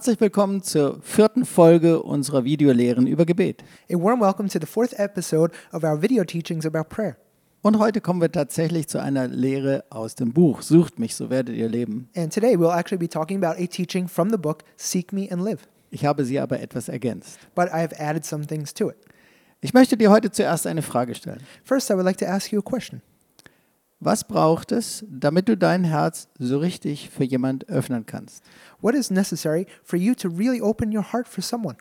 Herzlich willkommen zur vierten Folge unserer Videolehren über Gebet. A warm welcome to the fourth episode of our video teachings about prayer. Und heute kommen wir tatsächlich zu einer Lehre aus dem Buch Sucht mich, so werdet ihr leben. And today we'll actually be talking about a teaching from the book Seek Me and Live. Ich habe sie aber etwas ergänzt. But I have added some things to it. Ich möchte dir heute zuerst eine Frage stellen. First, I would like to ask you a question. Was braucht es, damit du dein Herz so richtig für jemand öffnen kannst? What is necessary for you to really open your heart for someone?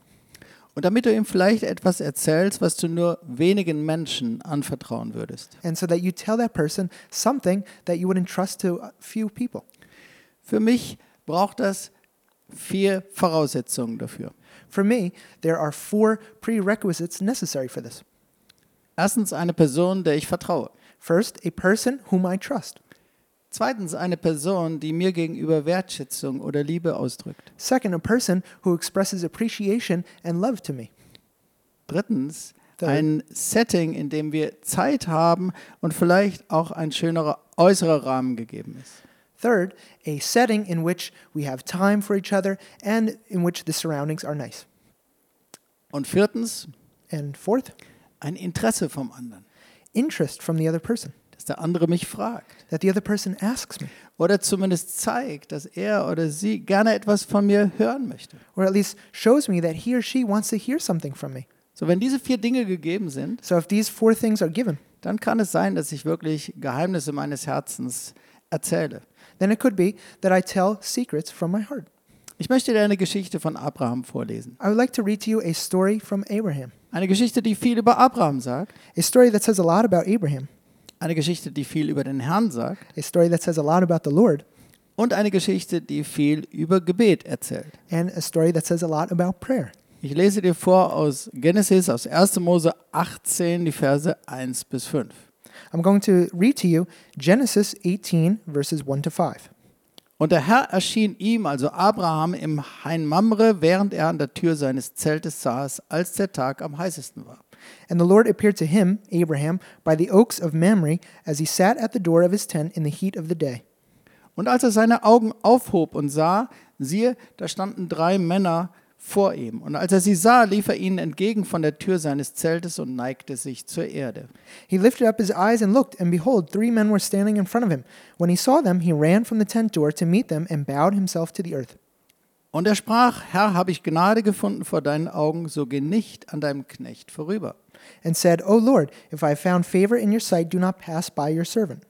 Und damit du ihm vielleicht etwas erzählst, was du nur wenigen Menschen anvertrauen würdest. And so that you tell that person something that you would entrust to a few people. Für mich braucht das vier Voraussetzungen dafür. For me, there are four prerequisites necessary for this. Erstens eine Person, der ich vertraue. First, a person whom I trust. Zweitens eine Person, die mir gegenüber Wertschätzung oder Liebe ausdrückt. Second, a person who expresses appreciation and love to me. Drittens Third. ein Setting, in dem wir Zeit haben und vielleicht auch ein schönerer äußerer Rahmen gegeben ist. Third, a setting in which we have time for each other and in which the surroundings are nice. Und viertens And fourth, ein Interesse vom anderen, interest from the other person, dass der andere mich fragt that the other person asks me, oder zumindest zeigt, dass er oder sie gerne etwas von mir hören möchte. or at least shows me that he or she wants to hear something from me. So, wenn diese vier Dinge gegeben sind, So if these four things are given, dann kann es sein, dass ich wirklich Geheimnisse meines Herzens erzähle. then it could be that I tell secrets from my heart. Ich möchte dir eine Geschichte von Abraham vorlesen. I would like to read to you a story from Abraham, Eine Geschichte, die viel über Abraham sagt, a story that says a lot about Abraham, eine Geschichte, die viel über den Herrn sagt a story that says a lot about the Lord, und eine Geschichte, die viel über Gebet erzählt. and a story that says a lot about prayer. Ich lese dir vor aus Genesis, aus 1. Mose 18, die Verse 1 bis 5. I'm going to read to you Genesis 18, verses 1 to 5. Und der Herr erschien ihm, also Abraham, im Hain Mamre, während er an der Tür seines Zeltes saß, als der Tag am heißesten war. And the Lord appeared to him, Abraham, by the oaks of Mamre, as he sat at the door of his tent in the heat of the day. Und als er seine Augen aufhob und sah, siehe, da standen drei Männer vor ihm. Und als er sie sah, lief er ihnen entgegen von der Tür seines Zeltes und neigte sich zur Erde. He lifted up his eyes and looked, and behold, three men were standing in front of him. When he saw them, he ran from the tent door to meet them and bowed himself to the earth. Und er sprach, Herr, habe ich Gnade gefunden vor deinen Augen, so geh nicht an deinem Knecht vorüber. And said, O Lord, if I have found favor in your sight, do not pass by your servant.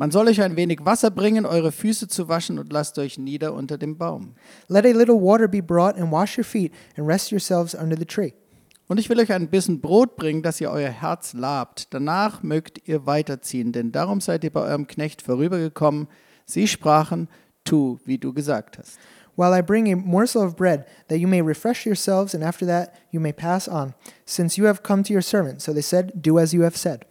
Man soll euch ein wenig Wasser bringen, eure Füße zu waschen und lasst euch nieder unter dem Baum. Let a little water be brought, and wash your feet, and rest yourselves under the tree. Und ich will euch ein bisschen Brot bringen, dass ihr euer Herz labt. Danach mögt ihr weiterziehen, denn darum seid ihr bei eurem Knecht vorübergekommen. Sie sprachen, tu, wie du gesagt hast. While I bring a morsel of bread, that you may refresh yourselves, and after that you may pass on, since you have come to your servant. So they said, Do as you have said.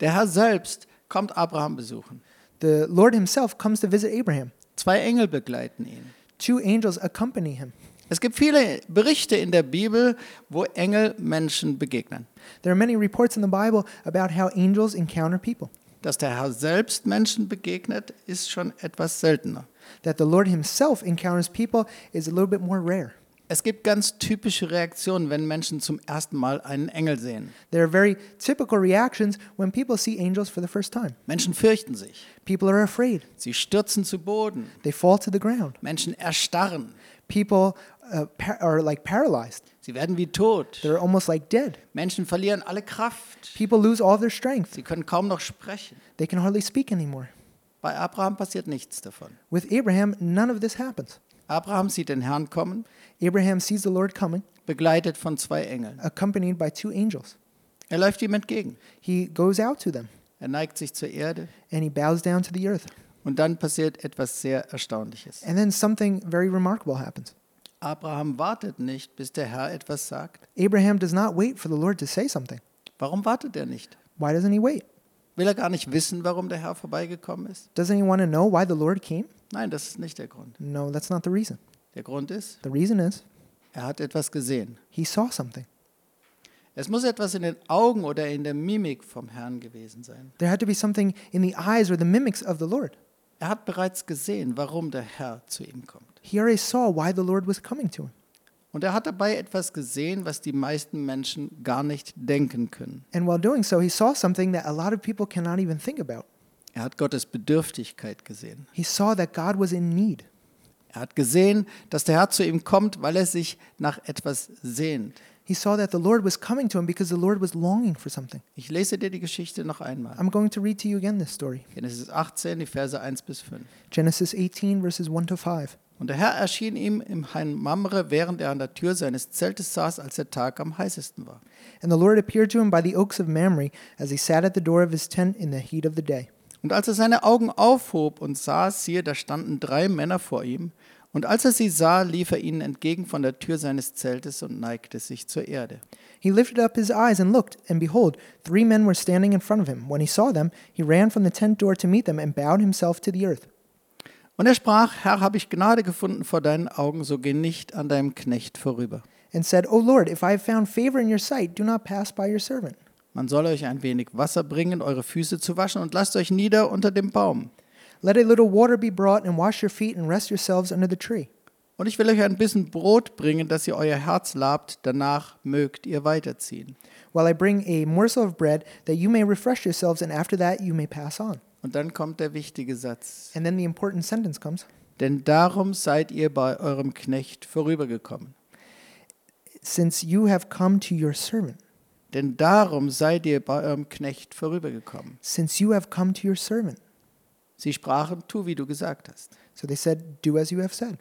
Der Herr selbst kommt Abraham besuchen. The Lord himself comes to visit Abraham. Zwei Engel begleiten ihn. Two angels accompany him. Es gibt viele Berichte in der Bibel, wo Engel Menschen begegnen. There are many reports in the Bible about how angels encounter people. Dass der Herr selbst Menschen begegnet, ist schon etwas seltener. That the Lord himself encounters people is a little bit more rare. Es gibt ganz typische Reaktionen, wenn Menschen zum ersten Mal einen Engel sehen. There are very typical reactions when people see angels for the first time. Menschen fürchten sich. People are afraid. Sie stürzen zu Boden. They fall to the ground. Menschen erstarren. People uh, are like paralyzed. Sie werden wie tot. They're almost like dead. Menschen verlieren alle Kraft. People lose all their strength. Sie können kaum noch sprechen. They can hardly speak anymore. Bei Abraham passiert nichts davon. With Abraham, none of this happens. Abraham sieht den Herrn kommen, Abraham sees the Lord coming, begleitet von zwei Engeln. accompanied by two angels. Er läuft ihm entgegen. He goes out to them Er neigt sich zur Erde and he bows down to the earth. und dann passiert etwas sehr Erstaunliches. And then something very remarkable happens. Abraham wartet nicht, bis der Herr etwas sagt. Abraham does not wait for the Lord to say something. Warum wartet er nicht? Why doesn't he wait? Will er gar nicht wissen, warum der Herr vorbeigekommen ist? Doesn't he want to know why the Lord came? Nein, das ist nicht der Grund. No, that's not the reason. Der Grund ist, The reason is er hat etwas gesehen. he saw something. Es muss etwas in den Augen oder in der Mimik vom Herrn gewesen sein. There had to be something in the eyes or the mimics of the Lord. Er hat bereits gesehen, warum der Herr zu ihm kommt. he already saw why the Lord was coming to him. Und er hat dabei etwas gesehen, was die meisten Menschen gar nicht denken können. And while doing so, he saw something that a lot of people cannot even think about. Er hat Gottes Bedürftigkeit gesehen. He saw that God was in need. Er hat gesehen, dass der Herr zu ihm kommt, weil er sich nach etwas sehnt. He saw that the Lord was coming to him because the Lord was longing for something. Ich lese dir die Geschichte noch einmal. I'm going to read to you again this story Genesis 18, die Verse 1 bis 5. Genesis 18, verses 1 to 5. Und der Herr erschien ihm im Hain Mamre, während er an der Tür seines Zeltes saß, als der Tag am heißesten war. And the Lord appeared to him by the oaks of Mamre as he sat at the door of his tent in the heat of the day. Und als er seine Augen aufhob und sah, siehe, da standen drei Männer vor ihm. Und als er sie sah, lief er ihnen entgegen von der Tür seines Zeltes und neigte sich zur Erde. He lifted up his eyes and looked, and behold, three men were standing in front of him. When he saw them, he ran from the tent door to meet them and bowed himself to the earth. Und er sprach, Herr, habe ich Gnade gefunden vor deinen Augen, so geh nicht an deinem Knecht vorüber. And said, O Lord, if I have found favor in your sight, do not pass by your servant. Man soll euch ein wenig Wasser bringen, eure Füße zu waschen, und lasst euch nieder unter dem Baum. Let a little water be brought, and wash your feet, and rest yourselves under the tree. Und ich will euch ein bisschen Brot bringen, dass ihr euer Herz labt, danach mögt ihr weiterziehen. While I bring a morsel of bread, that you may refresh yourselves, and after that you may pass on. Und dann kommt der wichtige Satz. And then the important sentence comes Denn darum seid ihr bei eurem Knecht vorübergekommen. Since you have come to your servant, Denn darum seid ihr bei eurem Knecht vorübergekommen. since you have come to your servant. Sie sprachen, tu, wie du gesagt hast. So they said, Do as you have said.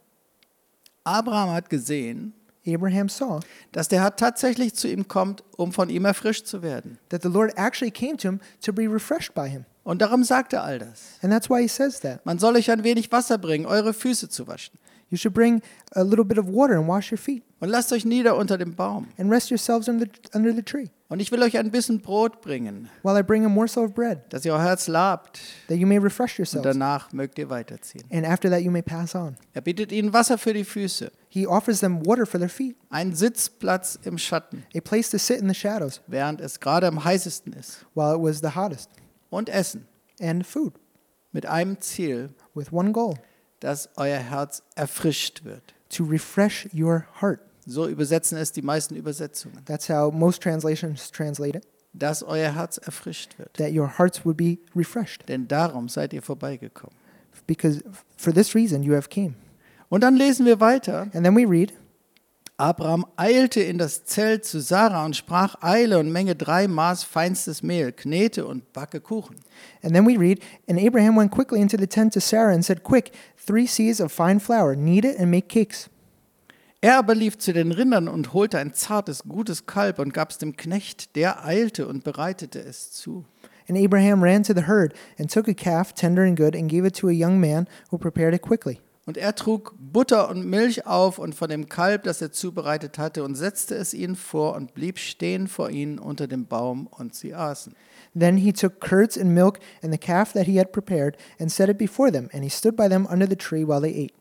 Abraham hat gesehen, Abraham saw dass der Herr tatsächlich zu ihm kommt, um von ihm erfrischt zu werden. that the Lord actually came to him to be refreshed by him. Und darum sagt er all das. And that's why he says that. Man soll euch ein wenig Wasser bringen, eure Füße zu waschen. You should bring a little bit of water and wash your feet, Und lasst euch nieder unter dem Baum. and rest yourselves under, under the tree, Und ich will euch ein bisschen Brot bringen, while I bring a morsel of bread, dass ihr euer Herz labt. that you may refresh Und yourselves. danach mögt ihr weiterziehen. And after that you may pass on. Er bietet ihnen Wasser für die Füße, He offers them water for their feet, einen Sitzplatz im Schatten, a place to sit in the shadows, während es gerade am heißesten ist. while it was the hottest, Und Essen and food, mit einem Ziel, with one goal dass euer Herz erfrischt wird. to refresh your heart. So übersetzen es die meisten Übersetzungen. That's how most translations translate it, Dass euer Herz erfrischt wird. that your hearts would be refreshed. Denn darum seid ihr vorbeigekommen. Because for this reason you have came. Und dann lesen wir weiter. And then we read, Abraham eilte in das Zelt zu Sarah und sprach, eile und menge drei Maß feinstes Mehl, knete und backe Kuchen. and then we read, and Abraham went quickly into the tent to Sarah and said, Quick, three seahs of fine flour, knead it and make cakes. Er aber lief zu den Rindern und holte ein zartes, gutes Kalb und gab es dem Knecht, der eilte und bereitete es zu. And Abraham ran to the herd and took a calf, tender and good, and gave it to a young man who prepared it quickly. Und er trug Butter und Milch auf und von dem Kalb, das er zubereitet hatte, und setzte es ihnen vor und blieb stehen vor ihnen unter dem Baum, und sie aßen. Then he took curds and milk and the calf that he had prepared and set it before them, and he stood by them under the tree while they ate.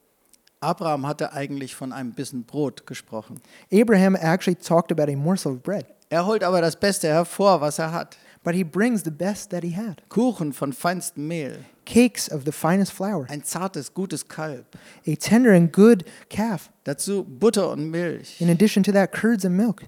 Abraham hatte eigentlich von einem Bissen Brot gesprochen. Abraham actually talked about a morsel of bread, Er holt aber das Beste hervor, was er hat. But he brings the best that he had Kuchen von feinstem Mehl, cakes of the finest flour, ein zartes, gutes Kalb. a tender and good calf, Dazu Butter und Milch. in addition to that, curds and milk.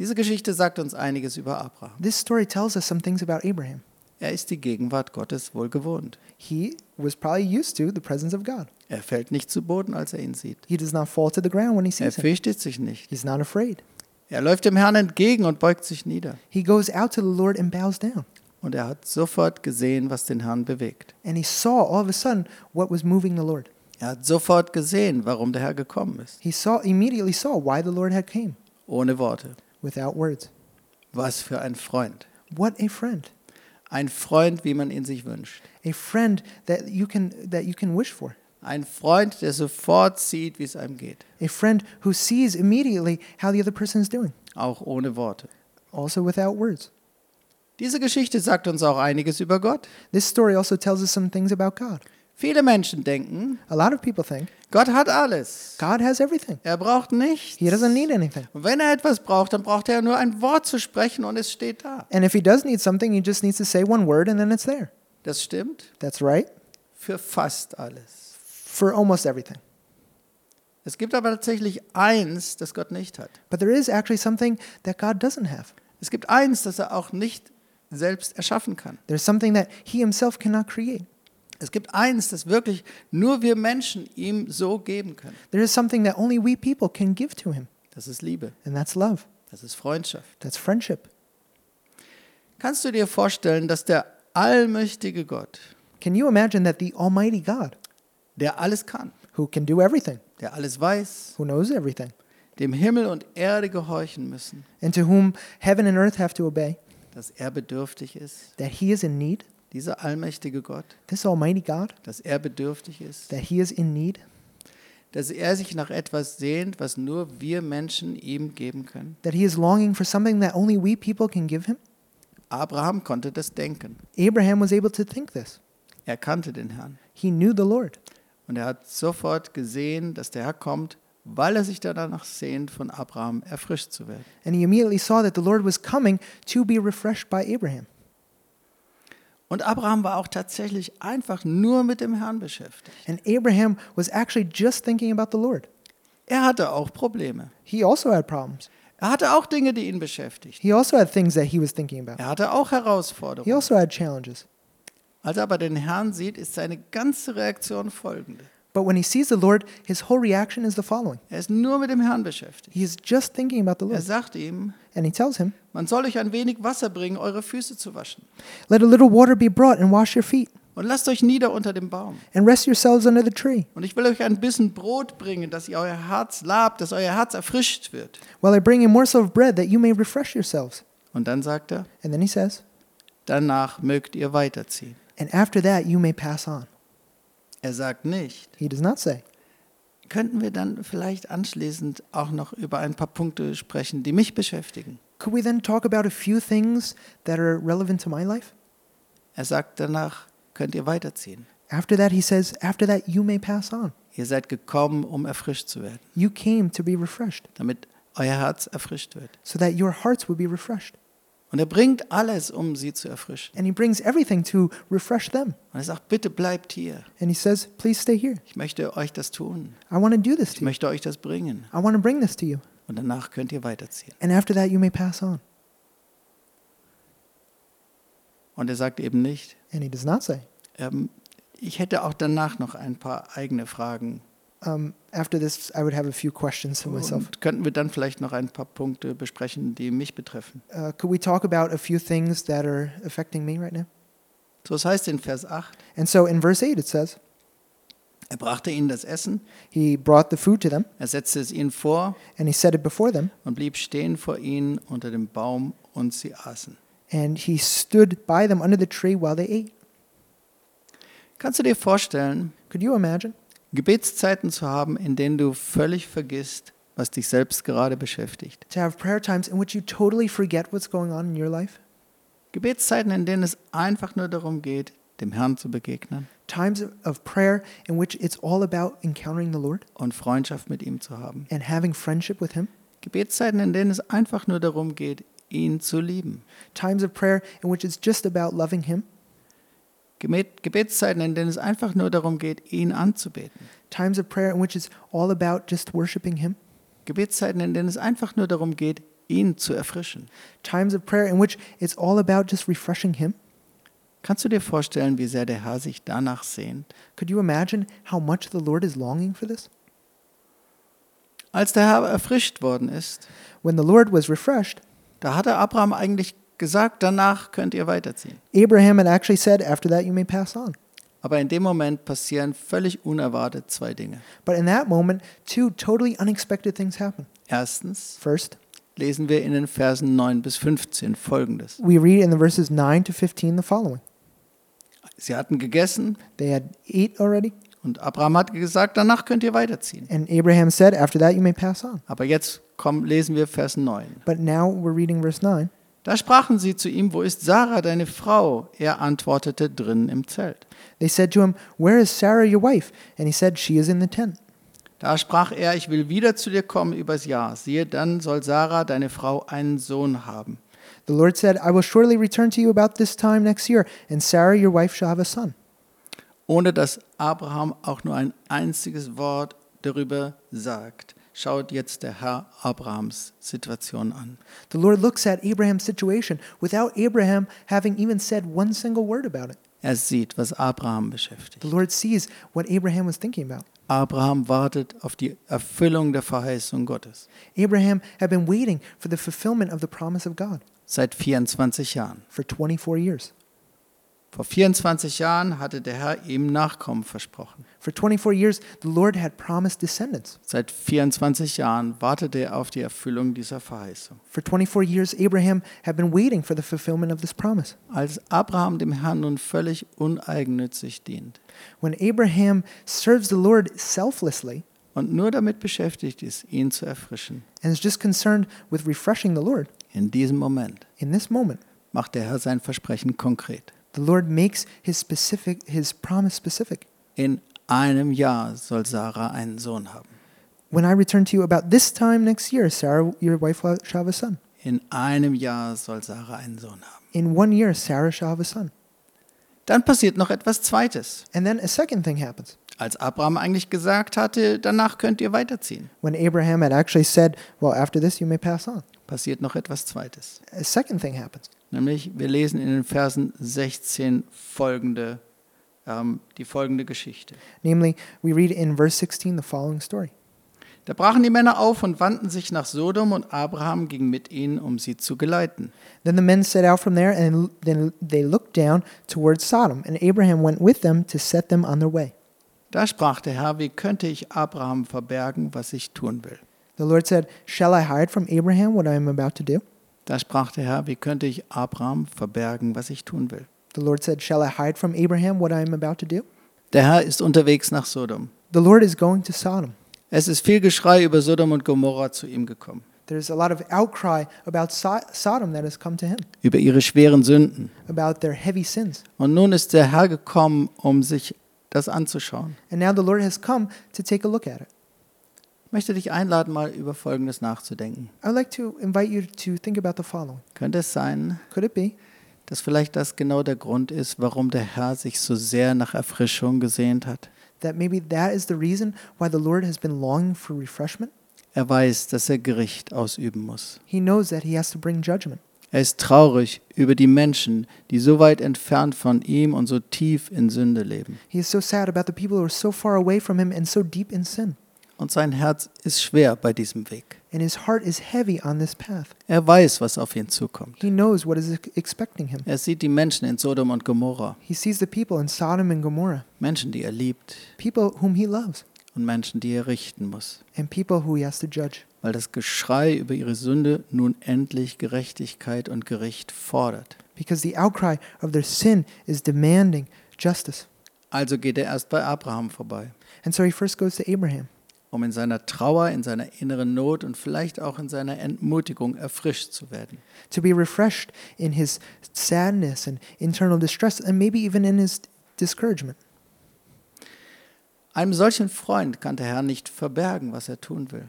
Diese Geschichte sagt uns einiges über Abraham. This story tells us some things about Abraham. Er ist die Gegenwart Gottes wohl gewohnt. He was probably used to the presence of God. Er fällt nicht zu Boden, als er ihn sieht. He does not fall to the ground when he Er sees him. fürchtet sich nicht. He's not afraid. Er läuft dem Herrn entgegen und beugt sich nieder. He goes out to the Lord and bows down. Und er hat sofort gesehen, was den Herrn bewegt. And he saw all of a sudden what was moving the Lord. Er hat sofort gesehen, warum der Herr gekommen ist. He saw immediately saw why the Lord had came Ohne Worte. without words. Was für ein Freund. What a friend. Ein Freund, wie man ihn sich wünscht. A friend that you can that you can wish for. Ein Freund, der sofort sieht, wie es einem geht. A friend who sees immediately how the other person is doing, Auch ohne Worte. also without words. Diese Geschichte sagt uns auch einiges über Gott. This story also tells us some things about God. Viele Menschen denken, A lot of people think Gott hat alles. God has everything. Er braucht nichts. He doesn't need anything. Und wenn er etwas braucht, dann braucht er nur ein Wort zu sprechen und es steht da. And if he does need something, he just needs to say one word and then it's there. Das stimmt That's right. für fast alles. For almost everything. Es gibt aber tatsächlich eins, das Gott nicht hat. But there is actually something that God doesn't have. Es gibt eins, das er auch nicht selbst erschaffen kann. There's something that He Himself cannot create. Es gibt eins, das wirklich nur wir Menschen ihm so geben können. There is something that only we people can give to Him, Das ist Liebe, and that's love. das ist Freundschaft. That's friendship. Kannst du dir vorstellen, dass der allmächtige Gott, Can you imagine that the Almighty God, der alles kann, who can do everything, der alles weiß, who knows everything, dem Himmel und Erde gehorchen müssen, and to whom heaven and earth have to obey, dass er bedürftig ist, that He is in need, dieser allmächtige Gott, this Almighty God, dass er bedürftig ist, that He is in need, dass er sich nach etwas sehnt, was nur wir Menschen ihm geben können. that He is longing for something that only we people can give Him? Abraham konnte das denken. Abraham was able to think this. Er kannte den Herrn. He knew the Lord. Und er hat sofort gesehen, dass der Herr kommt, weil er sich danach sehnt, von Abraham erfrischt zu werden. And he immediately saw that the Lord was coming to be refreshed by Abraham. Und Abraham war auch tatsächlich einfach nur mit dem Herrn beschäftigt. And Abraham was actually just thinking about the Lord. Er hatte auch Probleme. He also had problems. Er hatte auch Dinge, die ihn beschäftigten. He also had things that he was thinking about. Er hatte auch He Herausforderungen. also had challenges. Als er aber den Herrn sieht, ist seine ganze Reaktion folgende. But when he sees the Lord, his whole reaction is the following Er ist nur mit dem Herrn beschäftigt. He is just thinking about the Er Lord. sagt ihm, And he tells him, man soll euch ein wenig Wasser bringen, eure Füße zu waschen. Let a little water be brought and wash your feet, Und lasst euch nieder unter dem Baum. and rest yourselves under the tree, Und ich will euch ein bisschen Brot bringen, dass ihr euer Herz labt, dass euer Herz erfrischt wird. while I bring a morsel of bread that you may refresh yourselves. Und dann sagt er, And then he says, danach mögt ihr weiterziehen. And after that you may pass on. Er sagt nicht, He does not say. könnten wir dann vielleicht anschließend auch noch über ein paar Punkte sprechen, die mich beschäftigen. Could we then talk about a few things that are relevant to my life? Er sagt danach, könnt ihr weiterziehen. After that, he says, After that, you may pass on. Ihr seid gekommen, um erfrischt zu werden, You came to be refreshed, damit euer Herz erfrischt wird. so that your hearts would be refreshed. Und er bringt alles, um sie zu erfrischen. And he brings everything to refresh them. Und er sagt, bitte bleibt hier. And he says, Please stay here. Ich möchte euch das tun. I want to do this Ich to you. möchte euch das bringen. I want to bring this to you. Und danach könnt ihr weiterziehen. And after that, you may pass on. Und er sagt eben nicht, And he does not say, ähm, ich hätte auch danach noch ein paar eigene Fragen. Um, After this, I would have a few questions to myself. Und könnten wir dann vielleicht noch ein paar Punkte besprechen, die mich betreffen. Uh, could we talk about a few things that are affecting me right now? So es heißt in Vers 8, And so in verse 8, it says, er brachte ihnen das Essen, He brought the food to them, er setzte es ihnen vor and he set it before them, und blieb stehen vor ihnen unter dem Baum und sie aßen. and he stood by them under the tree while they ate. Kannst du dir vorstellen, Could you imagine? Gebetszeiten zu haben, in denen du völlig vergisst, was dich selbst gerade beschäftigt? To have prayer times in which you totally forget what's going on in your life? Gebetszeiten, in denen es einfach nur darum geht, dem Herrn zu begegnen Times of prayer in which it's all about encountering the Lord und Freundschaft mit ihm zu haben. and having friendship with Him? Gebetszeiten, in denen es einfach nur darum geht, ihn zu lieben. Times of prayer in which it's just about loving Him? Gebet, Gebetszeiten, in denen es einfach nur darum geht, ihn anzubeten. Times of prayer in which it's all about just worshiping Him? Gebetszeiten, in denen es einfach nur darum geht, ihn zu erfrischen. Times of prayer in which it's all about just refreshing Him? Kannst du dir vorstellen, wie sehr der Herr sich danach sehnt? Could you imagine how much the Lord is longing for this? Als der Herr erfrischt worden ist, When the Lord was refreshed, da hatte Abraham eigentlich gesagt, danach könnt ihr weiterziehen. Abraham had actually said, After that, you may pass on. Aber in dem Moment passieren völlig unerwartet zwei Dinge. But in that moment, two totally unexpected things happen. Erstens First, lesen wir in den Versen 9 bis 15 folgendes. we read in the verses 9 to 15 the following Sie hatten gegessen They had ate already, und Abraham hat gesagt, danach könnt ihr weiterziehen. and Abraham said, After that, you may pass on. Aber jetzt komm, lesen wir Vers 9. But now we're reading verse 9. Da sprachen sie zu ihm, wo ist Sarah, deine Frau? Er antwortete, drinnen im Zelt. They said to him, Where is Sarah, your wife? And he said, She is in the tent. Da sprach er, ich will wieder zu dir kommen übers Jahr. Siehe, dann soll Sarah, deine Frau, einen Sohn haben. The Lord said, I will surely return to you about this time next year, and Sarah, your wife, shall have a son. Ohne dass Abraham auch nur ein einziges Wort darüber sagt, schaut jetzt der Herr Abrahams Situation an. The Lord looks at Abraham's situation without Abraham having even said one single word about it. Er sieht, was Abraham beschäftigt. The Lord sees what Abraham was thinking about. Abraham wartet auf die Erfüllung der Verheißung Gottes Abraham had been waiting for the fulfillment of the promise of God seit 24 Jahren. for 24 years. Vor 24 Jahren hatte der Herr ihm Nachkommen versprochen. For 24 years, the Lord had promised descendants. Seit 24 Jahren wartete er auf die Erfüllung dieser Verheißung. For 24 years, Abraham had been waiting for the fulfillment of this promise. Als Abraham dem Herrn nun völlig uneigennützig dient When Abraham serves the Lord selflessly und nur damit beschäftigt ist, ihn zu erfrischen, and is just concerned with refreshing the Lord, in diesem Moment in this moment, macht der Herr sein Versprechen konkret. The Lord makes his specific his promise specific. In einem Jahr soll Sarah einen Sohn haben. When I return to you about this time next year, Sarah, your wife shall have a son. In einem Jahr soll Sarah einen Sohn haben. In one year, Sarah shall have a son. Dann passiert noch etwas Zweites. And then a second thing happens. Als Abraham eigentlich gesagt hatte, danach könnt ihr weiterziehen, When Abraham had actually said, Well, after this, you may pass on. passiert noch etwas Zweites. A second thing happens. Nämlich, wir lesen in den Versen 16 folgende, ähm, die folgende Geschichte. Namely, we read in verse 16 the following story. Da brachen die Männer auf und wandten sich nach Sodom und Abraham ging mit ihnen, um sie zu geleiten. Then the men set out from there, and then they looked down towards Sodom, and Abraham went with them to set them on their way. Da sprach der Herr, wie könnte ich Abraham verbergen, was ich tun will? The Lord said, Shall I hide from Abraham what I am about to do? Da sprach der Herr, wie könnte ich Abraham verbergen, was ich tun will? The Lord said, Shall I hide from Abraham what I am about to do? Der Herr ist unterwegs nach Sodom. The Lord is going to Sodom. Es ist viel Geschrei über Sodom und Gomorra zu ihm gekommen, There's a lot of outcry about so- Sodom that has come to him, über ihre schweren Sünden. about their heavy sins. Und nun ist der Herr gekommen, um sich das anzuschauen. And now the Lord has come to take a look at it. Ich möchte dich einladen, mal über Folgendes nachzudenken. I would like to invite you to think about the following. Könnte es sein, Could it be dass vielleicht das genau der Grund ist, warum der Herr sich so sehr nach Erfrischung gesehnt hat? that maybe that is the reason why the Lord has been longing for refreshment? Er weiß, dass er Gericht ausüben muss. He knows that he has to bring judgment. Er ist traurig über die Menschen, die so weit entfernt von ihm und so tief in Sünde leben. He is so sad about the people who are so far away from him and so deep in sin. Und sein Herz ist schwer bei diesem Weg. And his heart is heavy on this path. Er weiß, was auf ihn zukommt. He knows what is ex- expecting him. Er sieht die Menschen in Sodom und Gomorra, He sees the people in Sodom and Gomorrah, Menschen, die er liebt people whom he loves, und Menschen, die er richten muss, and people who he has to judge. weil das Geschrei über ihre Sünde nun endlich Gerechtigkeit und Gericht fordert. Because the outcry of their sin is demanding justice. Also geht er erst bei Abraham vorbei, And so he first goes to Abraham um in seiner Trauer, in seiner inneren Not und vielleicht auch in seiner Entmutigung erfrischt zu werden. to be refreshed in his sadness and internal distress, and maybe even in his discouragement. Einem solchen Freund kann der Herr nicht verbergen, was er tun will.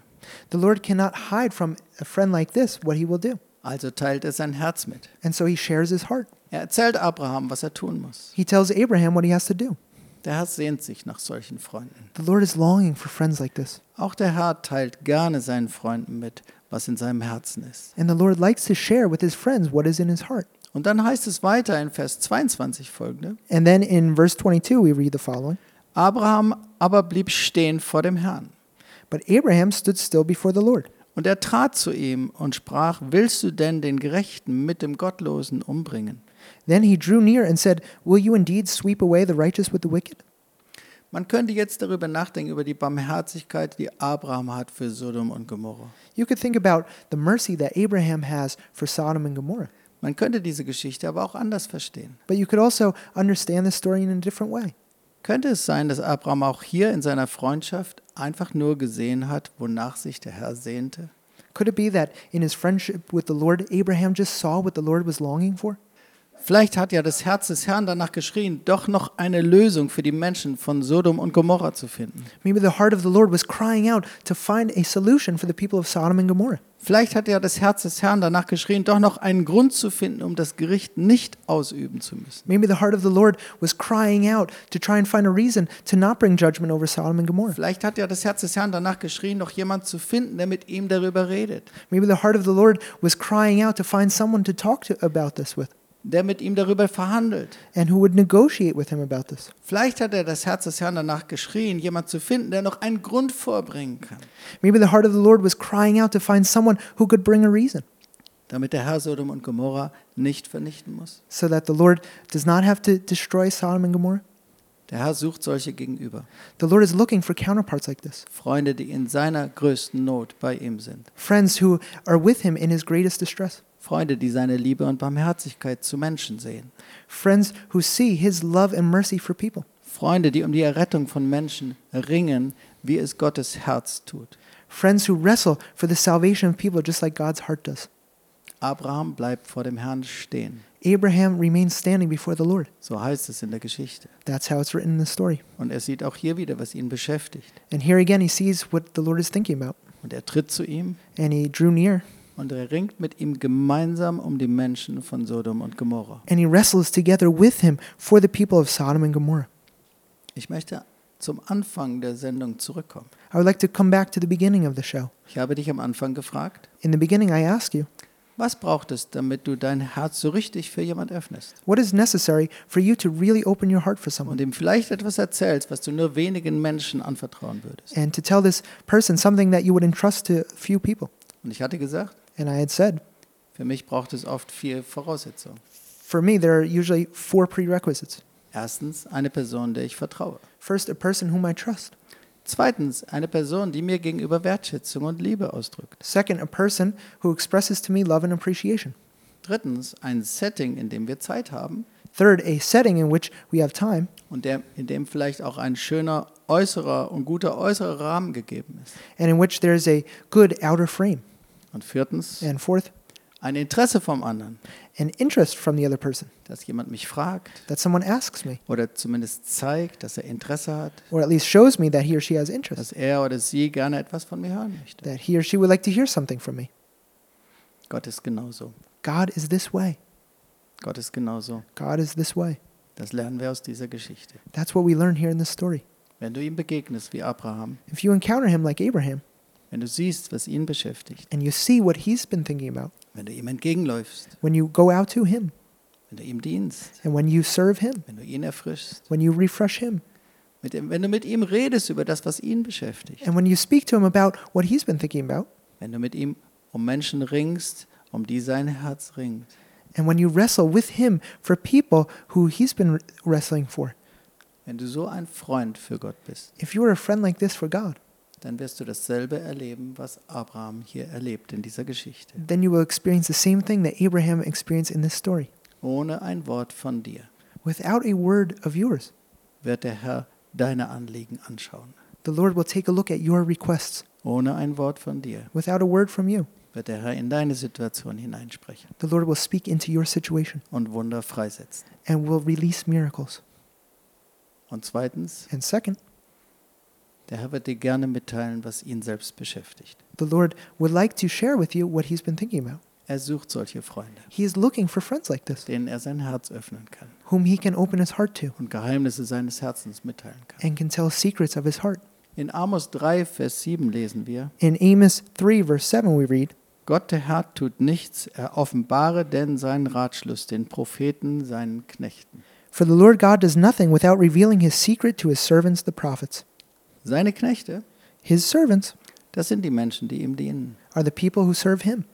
The Lord cannot hide from a friend like this what he will do. Also teilt er sein Herz mit. And so he shares his heart. Er erzählt Abraham, was er tun muss. He tells Abraham what he has to do. Der Herr sehnt sich nach solchen Freunden. The Lord is longing for friends like this. Auch der Herr teilt gerne seinen Freunden mit, was in seinem Herzen ist. And the Lord likes to share with his friends what is in his heart. Und dann heißt es weiter in Vers 22 folgende. And then in verse 22, we read the following Abraham aber blieb stehen vor dem Herrn. But Abraham stood still before the Lord. Und er trat zu ihm und sprach, willst du denn den Gerechten mit dem Gottlosen umbringen? Then he drew near and said, Will you indeed sweep away the righteous with the wicked? Man könnte jetzt darüber nachdenken, über die Barmherzigkeit, die Abraham hat für Sodom und Gomorra. You could think about the mercy that Abraham has for Sodom and Gomorrah. Man könnte diese Geschichte aber auch anders verstehen. But you could also understand the story in a different way. Könnte es sein, dass Abraham auch hier in seiner Freundschaft einfach nur gesehen hat, wonach sich der Herr sehnte? Could it be that in his friendship with the Lord, Abraham just saw what the Lord was longing for? Vielleicht hat ja das Herz des Herrn danach geschrien, doch noch eine Lösung für die Menschen von Sodom und Gomorra zu finden. Maybe the heart of the Lord was crying out to find a solution for the people of Sodom and Gomorrah. Vielleicht hat ja das Herz des Herrn danach geschrien, doch noch einen Grund zu finden, um das Gericht nicht ausüben zu müssen. Maybe the heart of the Lord was crying out to try and find a reason to not bring judgment over Sodom and Gomorrah. Vielleicht hat ja das Herz des Herrn danach geschrien, noch jemand zu finden, der mit ihm darüber redet, Maybe the heart of the Lord was crying out to find someone to talk to about this with der mit ihm darüber verhandelt. and who would negotiate with him about this. Vielleicht hat er das Herz des Herrn danach geschrien, jemand zu finden, der noch einen Grund vorbringen kann, Maybe the heart of the Lord was crying out to find someone who could bring a reason damit der Herr Sodom und Gomorra nicht vernichten muss. so that the Lord does not have to destroy Sodom and Gomorrah. Der Herr sucht solche gegenüber. The Lord is looking for counterparts like this Freunde, die in seiner größten Not bei ihm sind. friends who are with him in his greatest distress, Freunde, die seine Liebe und Barmherzigkeit zu Menschen sehen. friends who see his love and mercy for people, Freunde, die um die Errettung von Menschen ringen, wie es Gottes Herz tut. friends who wrestle for the salvation of people just like God's heart does. Abraham bleibt vor dem Herrn stehen. Abraham remains standing before the Lord. So heißt es in der Geschichte. That's how it's written in the story. Und er sieht auch hier wieder, was ihn beschäftigt. And here again, he sees what the Lord is thinking about. Und er tritt zu ihm And he drew near und er ringt mit ihm gemeinsam um die Menschen von Sodom und Gomorra. and he wrestles together with him for the people of Sodom and Gomorrah. Ich möchte zum Anfang der Sendung zurückkommen. I would like to come back to the beginning of the show. Ich habe dich am Anfang gefragt, In the beginning, I asked you, was braucht es, damit du dein Herz so richtig für jemand öffnest what is necessary for you to really open your heart for und someone ihm vielleicht etwas erzählst, was du nur wenigen Menschen anvertrauen würdest? and to tell this person something that you would entrust to few people? Und ich hatte gesagt, And I had said, für mich braucht es oft vier Voraussetzungen. for me, there are usually four prerequisites. Erstens, eine Person, der ich vertraue. First, a person whom I trust. Zweitens, eine Person, die mir gegenüber Wertschätzung und Liebe ausdrückt. Second, a person who expresses to me love and appreciation. Drittens, ein Setting, in dem wir Zeit haben Third, a setting in which we have time und der, in dem vielleicht auch ein schöner äußerer und guter äußerer Rahmen gegeben ist. and in which there's a good outer frame. Und viertens, And fourth, ein Interesse vom anderen, an interest from the other person, dass jemand mich fragt that someone asks me, oder zumindest zeigt, dass er Interesse hat, or at least shows me that he or she has interest, dass er oder sie gerne etwas von mir hören möchte. that he or she would like to hear something from me. Gott ist genauso. God is this way. Gott ist genauso. God is this way. Das lernen wir aus dieser Geschichte. That's what we learn here in this story. Wenn du ihm begegnest wie Abraham, If you encounter him like Abraham wenn du siehst, was ihn beschäftigt, and you see what he's been thinking about, wenn du ihm entgegenläufst, when you go out to him. Wenn du ihm dienst, and when you serve him, wenn du ihn erfrischst, when you refresh him, ihm, wenn du mit ihm redest über das, was ihn beschäftigt, and when you speak to him about what he's been thinking about, wenn du mit ihm um Menschen ringst, um die sein Herz ringt, and when you wrestle with him for people who he's been wrestling for, wenn du so ein Freund für Gott bist, if you are a friend like this for God, dann wirst du dasselbe erleben, was Abraham hier erlebt in dieser Geschichte. then you will experience the same thing that Abraham experienced in this story. Ohne ein Wort von dir Without a word of yours, wird der Herr deine Anliegen anschauen. the Lord will take a look at your requests. Ohne ein Wort von dir Without a word from you, wird der Herr in deine Situation hineinsprechen the Lord will speak into your situation und Wunder freisetzen. and will release miracles. Und zweitens, And second, der Herr wird dir gerne mitteilen, was ihn selbst beschäftigt. the Lord would like to share with you what he's been thinking about. Er sucht solche Freunde, He is looking for friends like this, denen er sein Herz öffnen kann whom he can open his heart to und Geheimnisse seines Herzens mitteilen kann. and can tell secrets of his heart. In Amos 3, Vers 7 lesen wir, In Amos 3, verse 7, we read, Gott der Herr tut nichts, er offenbare denn seinen Ratschluss den Propheten, seinen Knechten. For the Lord God does nothing without revealing his secret to his servants, the prophets. Seine Knechte, His servants das sind die Menschen, die ihm dienen. are the people who serve him.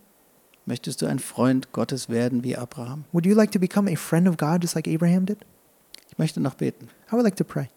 Möchtest du ein Freund Gottes werden wie Abraham? Would you like to become a friend of God just like Abraham did? Ich möchte noch beten. I would like to pray.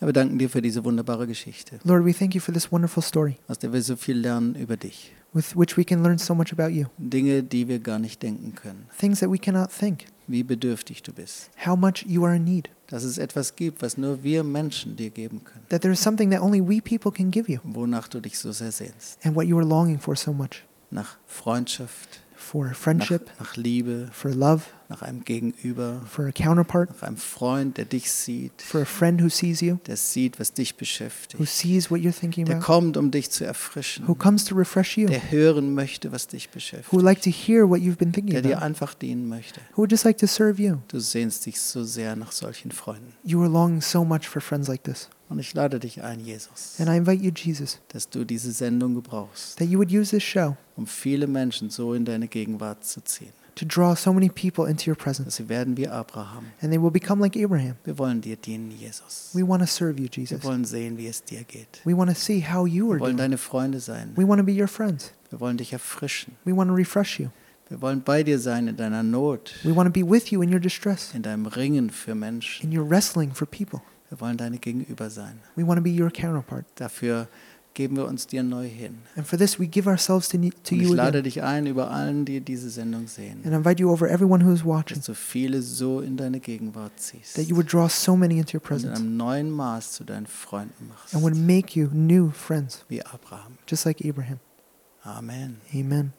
Wir danken dir für diese wunderbare Geschichte, Lord, we thank you for this wonderful story aus der wir so viel lernen über dich. with which we can learn so much about you. Dinge, die wir gar nicht denken können. Things that we cannot think. Wie bedürftig du bist. How much you are in need. Dass es etwas gibt, was nur wir Menschen dir geben können. That there is something that only we people can give you. Wonach du dich so sehr sehnst. and what you are longing for so much. Nach Freundschaft, for nach, friendship, nach Liebe, for love, nach einem Gegenüber, for a counterpart, nach einem Freund, der dich sieht, for a friend who sees you, der sieht, was dich who beschäftigt, sees what you're thinking der about, kommt, um dich zu erfrischen, who comes to refresh you, der hören möchte, was dich who would beschäftigt, like to hear what you've been thinking der dir about, einfach dienen möchte. who would just like to serve you. Du sehnst dich so sehr nach solchen Freunden. You are longing so much for friends like this. Und ich lade dich ein, Jesus, And I invite you, Jesus, dass du diese Sendung gebrauchst, that you would use this show um viele Menschen so in deine Gegenwart zu ziehen. To draw so many people into your presence. Sie werden wie Abraham. And they will become like Abraham. Wir wollen dir dienen, Jesus. We want to serve you, Wir Jesus. wollen sehen, wie es dir geht. We want to see how you are Wir wollen doing. deine Freunde sein. We want to be your friends. Wir wollen dich erfrischen. We want to refresh you. Wir wollen bei dir sein in deiner Not, We want to be with you in your distress, in deinem Ringen für Menschen. in your wrestling for people. Wir wollen deine Gegenüber sein. We want to be your counterpart. Dafür geben wir uns dir neu hin. And for this, we give ourselves to, to ich you lade again. dich ein, über allen, die diese Sendung sehen, And I invite you over everyone who is watching, dass du viele so in deine Gegenwart ziehst. that you would draw so many into your Und in presence einem neuen Maß zu deinen Freunden machst. and would make you new friends, Wie Abraham. just like Abraham. Amen. Amen.